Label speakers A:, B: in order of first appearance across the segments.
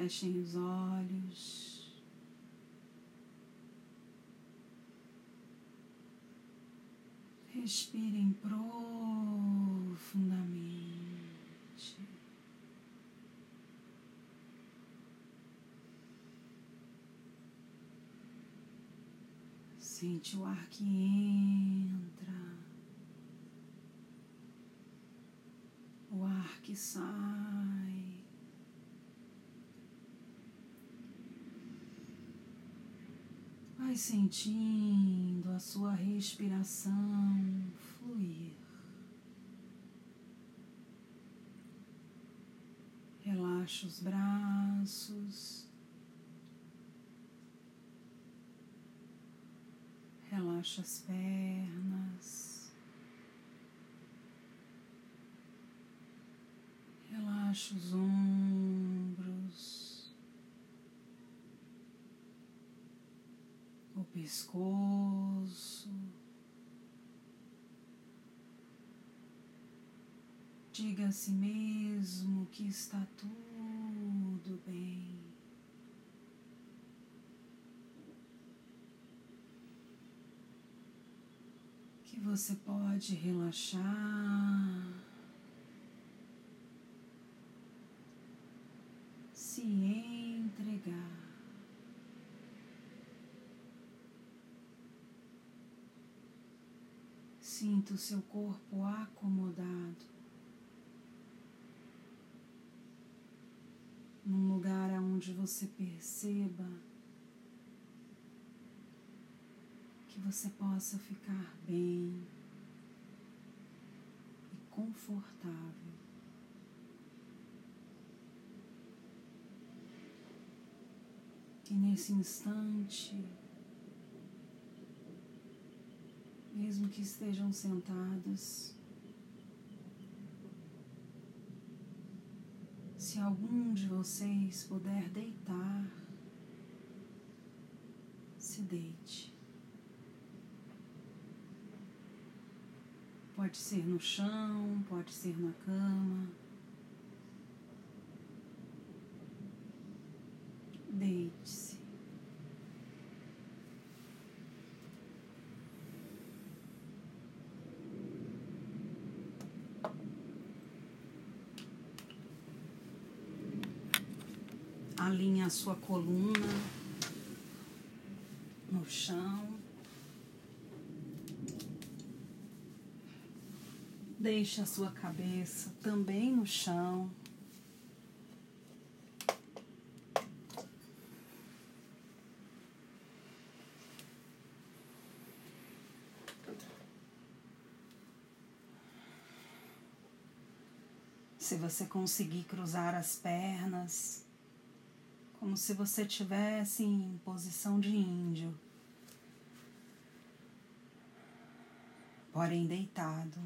A: Fechem os olhos. Respirem profundamente. Sente o ar que entra, o ar que sai. Vai sentindo a sua respiração fluir. Relaxa os braços. Relaxa as pernas. Relaxa os ombros. o pescoço. Diga a si mesmo que está tudo bem. Que você pode relaxar. Se Sinta o seu corpo acomodado num lugar onde você perceba que você possa ficar bem e confortável. Que nesse instante mesmo que estejam sentados. Se algum de vocês puder deitar, se deite. Pode ser no chão, pode ser na cama. Deite-se. Alinha a sua coluna no chão. Deixe a sua cabeça também no chão. Se você conseguir cruzar as pernas, como se você estivesse em posição de índio, porém deitado.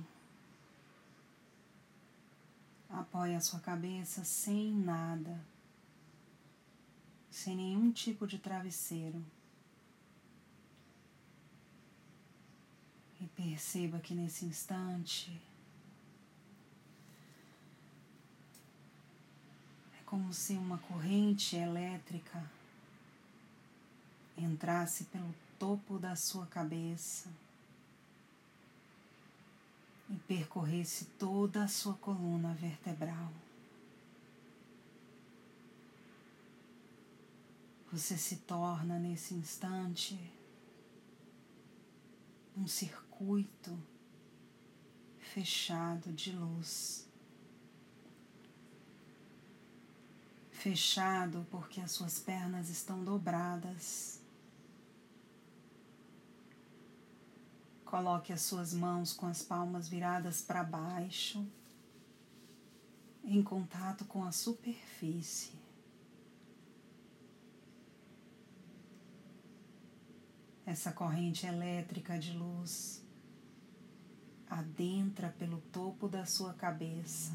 A: Apoie a sua cabeça sem nada, sem nenhum tipo de travesseiro. E perceba que nesse instante como se uma corrente elétrica entrasse pelo topo da sua cabeça e percorresse toda a sua coluna vertebral. Você se torna nesse instante um circuito fechado de luz. Fechado porque as suas pernas estão dobradas. Coloque as suas mãos com as palmas viradas para baixo, em contato com a superfície. Essa corrente elétrica de luz adentra pelo topo da sua cabeça.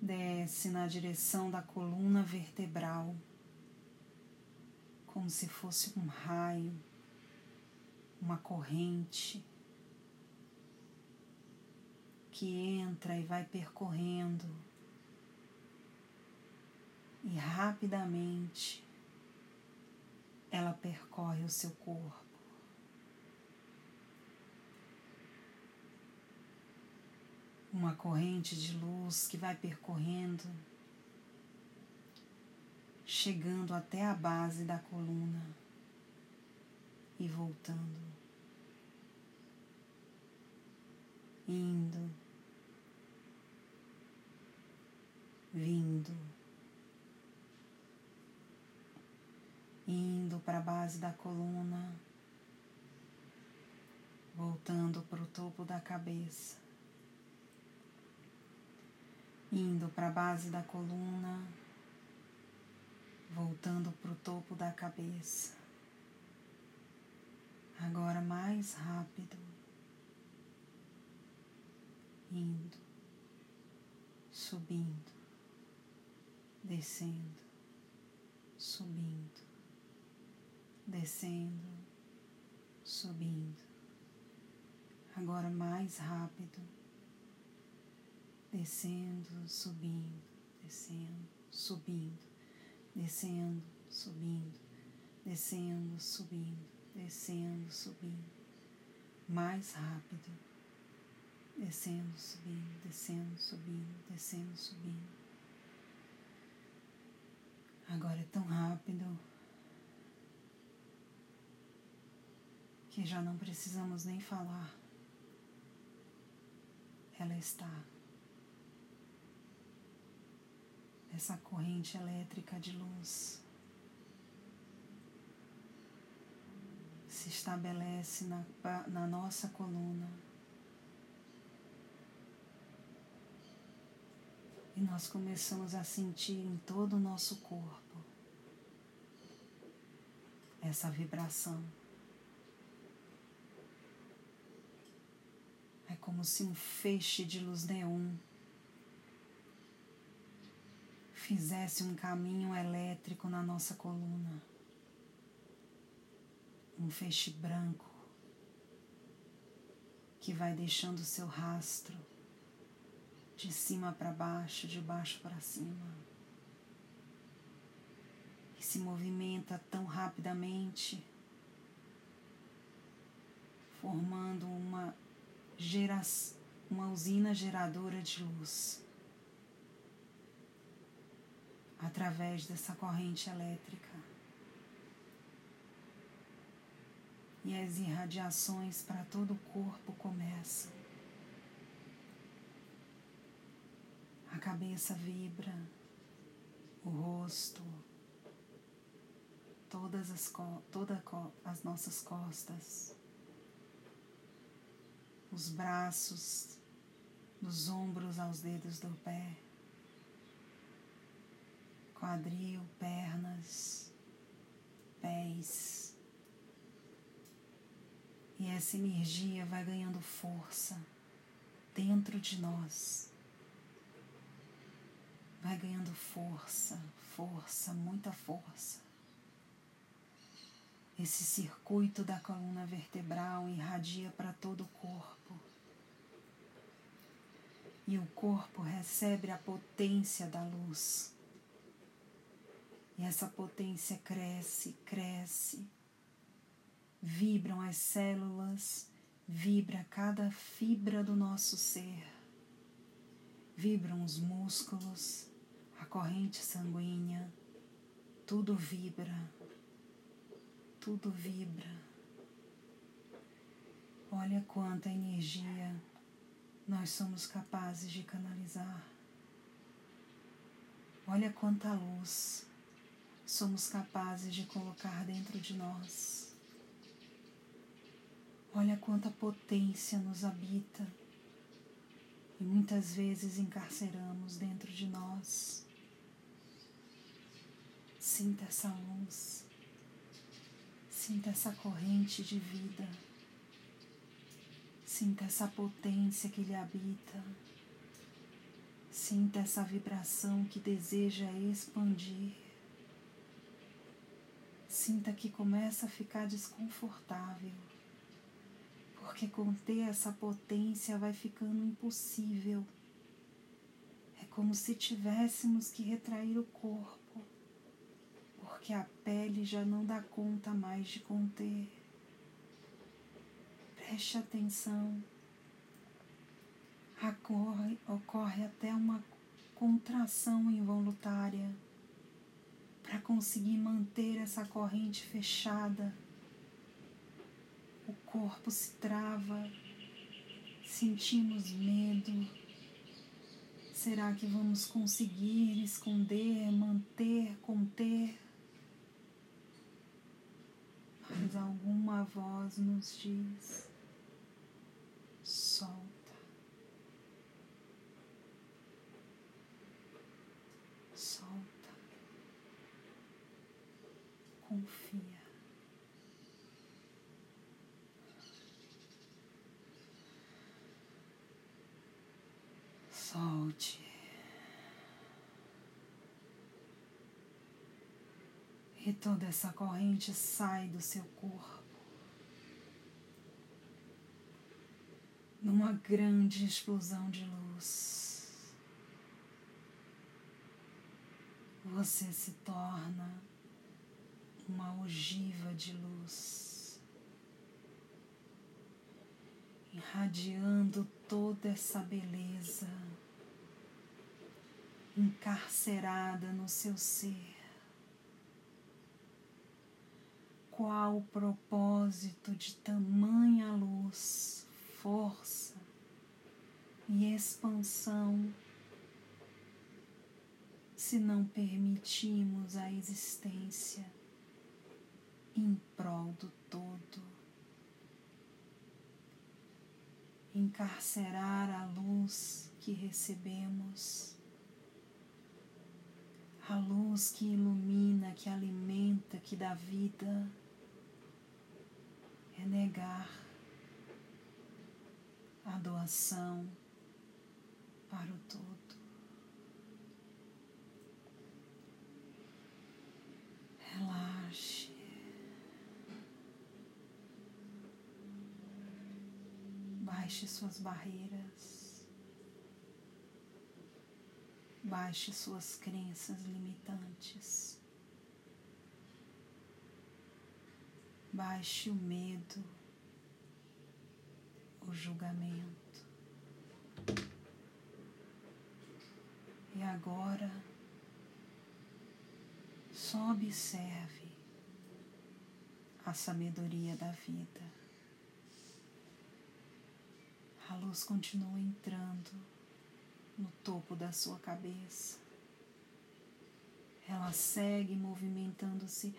A: Desce na direção da coluna vertebral, como se fosse um raio, uma corrente que entra e vai percorrendo e rapidamente ela percorre o seu corpo. Uma corrente de luz que vai percorrendo, chegando até a base da coluna e voltando, indo, vindo. indo para a base da coluna, voltando para o topo da cabeça, indo para a base da coluna, voltando para o topo da cabeça. Agora mais rápido, indo, subindo, descendo, subindo. Descendo, subindo. Agora mais rápido, descendo, subindo, descendo, subindo, descendo, subindo, descendo, subindo, descendo, subindo. Mais rápido, descendo, subindo, descendo, subindo, descendo, subindo. Agora é tão rápido que já não precisamos nem falar. Ela está. Essa corrente elétrica de luz se estabelece na, na nossa coluna. E nós começamos a sentir em todo o nosso corpo essa vibração. É como se um feixe de luz neon fizesse um caminho elétrico na nossa coluna. Um feixe branco que vai deixando seu rastro de cima para baixo, de baixo para cima. E se movimenta tão rapidamente, formando uma uma usina geradora de luz através dessa corrente elétrica. E as irradiações para todo o corpo começam. A cabeça vibra, o rosto, todas as, toda as nossas costas os braços, dos ombros aos dedos do pé, quadril, pernas, pés. E essa energia vai ganhando força dentro de nós. Vai ganhando força, força, muita força. Esse circuito da coluna vertebral irradia para todo o corpo. E o corpo recebe a potência da luz. E essa potência cresce, cresce. Vibram as células, vibra cada fibra do nosso ser. Vibram os músculos, a corrente sanguínea, tudo vibra tudo vibra. Olha quanta energia nós somos capazes de canalizar. Olha quanta luz somos capazes de colocar dentro de nós. Olha quanta potência nos habita e muitas vezes encarceramos dentro de nós. Sinta essa luz. Sinta essa corrente de vida. Sinta essa potência que lhe habita. Sinta essa vibração que deseja expandir. Sinta que começa a ficar desconfortável, porque conter essa potência vai ficando impossível. É como se tivéssemos que retrair o corpo porque a pele já não dá conta mais de conter. Preste atenção. Ocorre, ocorre até uma contração involuntária para conseguir manter essa corrente fechada. O corpo se trava, sentimos medo. Será que vamos conseguir esconder, manter, conter? Mas alguma voz nos diz: solta. E toda essa corrente sai do seu corpo. Numa grande explosão de luz. Você se torna uma ogiva de luz, irradiando toda essa beleza encarcerada no seu ser. Qual propósito de tamanha luz, força e expansão se não permitimos a existência em prol do todo. Encarcerar a luz que recebemos, a luz que ilumina, que alimenta, que dá vida, é negar a doação para o todo. Relaxe. Baixe suas barreiras. Baixe suas crenças limitantes. Baixe o medo, o julgamento. E agora, só observe a sabedoria da vida. A luz continua entrando no topo da sua cabeça. Ela segue movimentando-se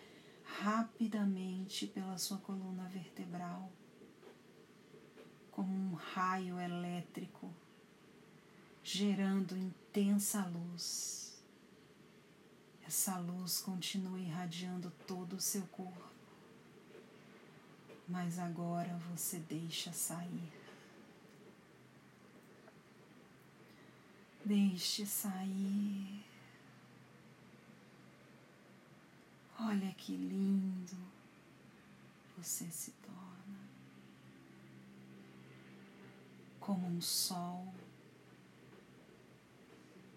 A: rapidamente pela sua coluna vertebral, como um raio elétrico, gerando intensa luz. Essa luz continua irradiando todo o seu corpo, mas agora você deixa sair. Deixe sair. Olha que lindo você se torna. Como um sol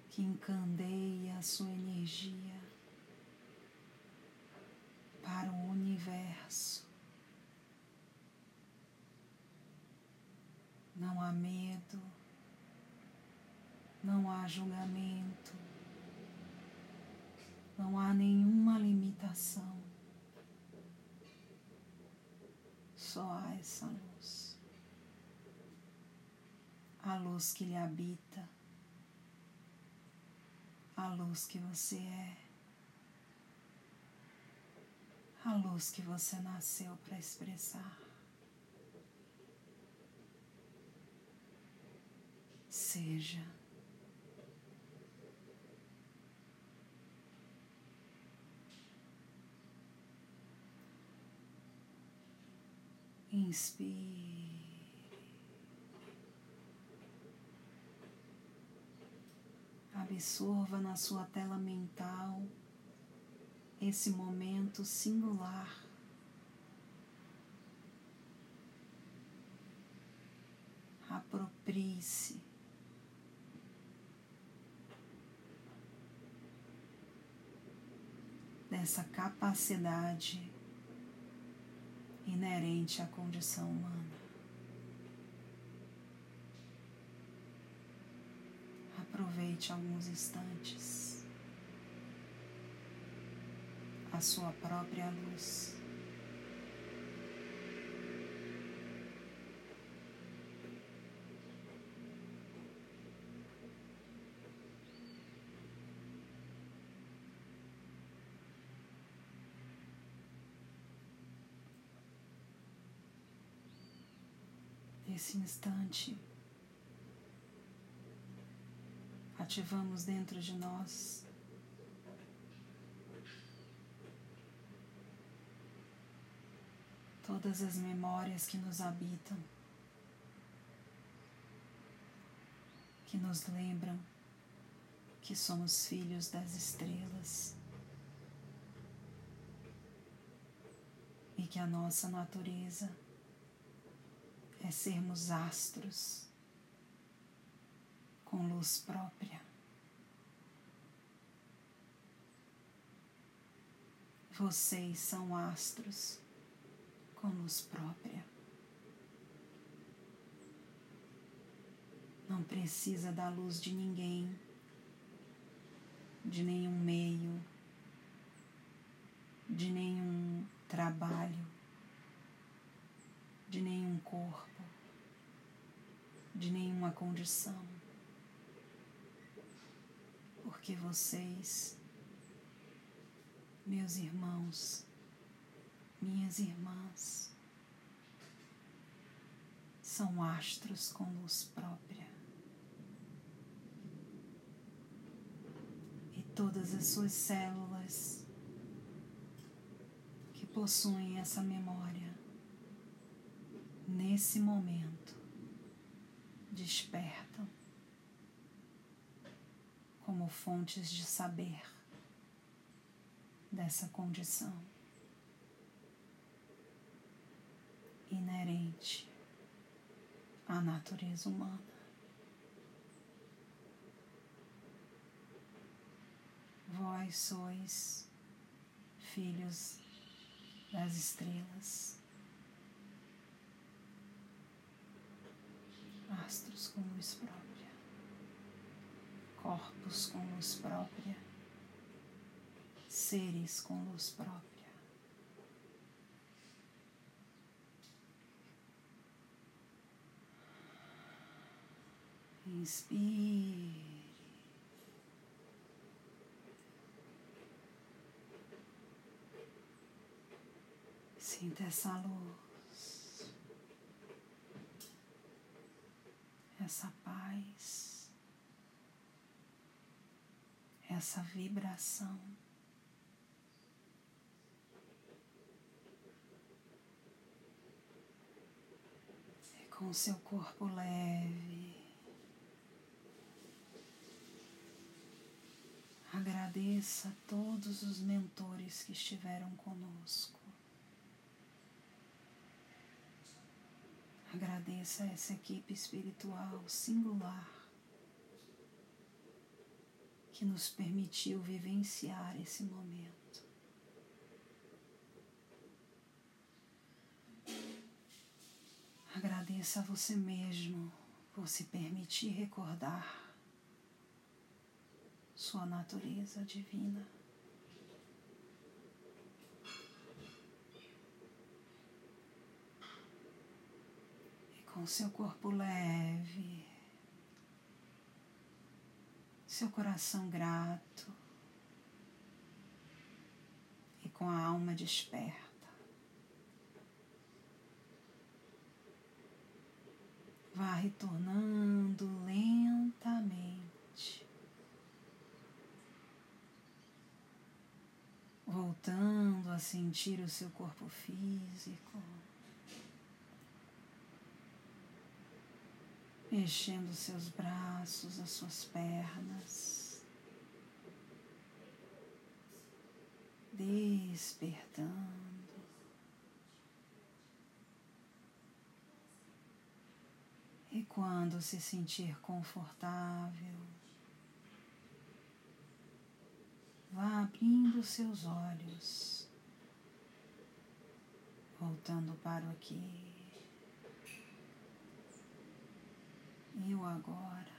A: que encandeia a sua energia para o universo. Não há medo não há julgamento, não há nenhuma limitação, só há essa luz, a luz que lhe habita, a luz que você é, a luz que você nasceu para expressar. Seja Inspire. Absorva na sua tela mental esse momento singular. Aproprie-se. essa capacidade inerente à condição humana. Aproveite alguns instantes a sua própria luz. Nesse instante, ativamos dentro de nós todas as memórias que nos habitam, que nos lembram que somos filhos das estrelas e que a nossa natureza é sermos astros com luz própria. Vocês são astros com luz própria. Não precisa da luz de ninguém, de nenhum meio, de nenhum trabalho, de nenhum corpo de nenhuma condição, porque vocês, meus irmãos, minhas irmãs, são astros com luz própria. E todas as suas células que possuem essa memória, nesse momento, despertam como fontes de saber dessa condição inerente à natureza humana. Vós sois filhos das estrelas. Astros com luz própria, corpos com luz própria, seres com luz própria. Inspire. Sinta essa luz. Essa paz, essa vibração. E com seu corpo leve, agradeça a todos os mentores que estiveram conosco. Agradeça a essa equipe espiritual singular que nos permitiu vivenciar esse momento. Agradeça a você mesmo por se permitir recordar sua natureza divina. Com seu corpo leve, seu coração grato e com a alma desperta. Vá retornando lentamente, voltando a sentir o seu corpo físico. Mexendo seus braços, as suas pernas, despertando. E quando se sentir confortável, vá abrindo seus olhos, voltando para o aqui. Eu agora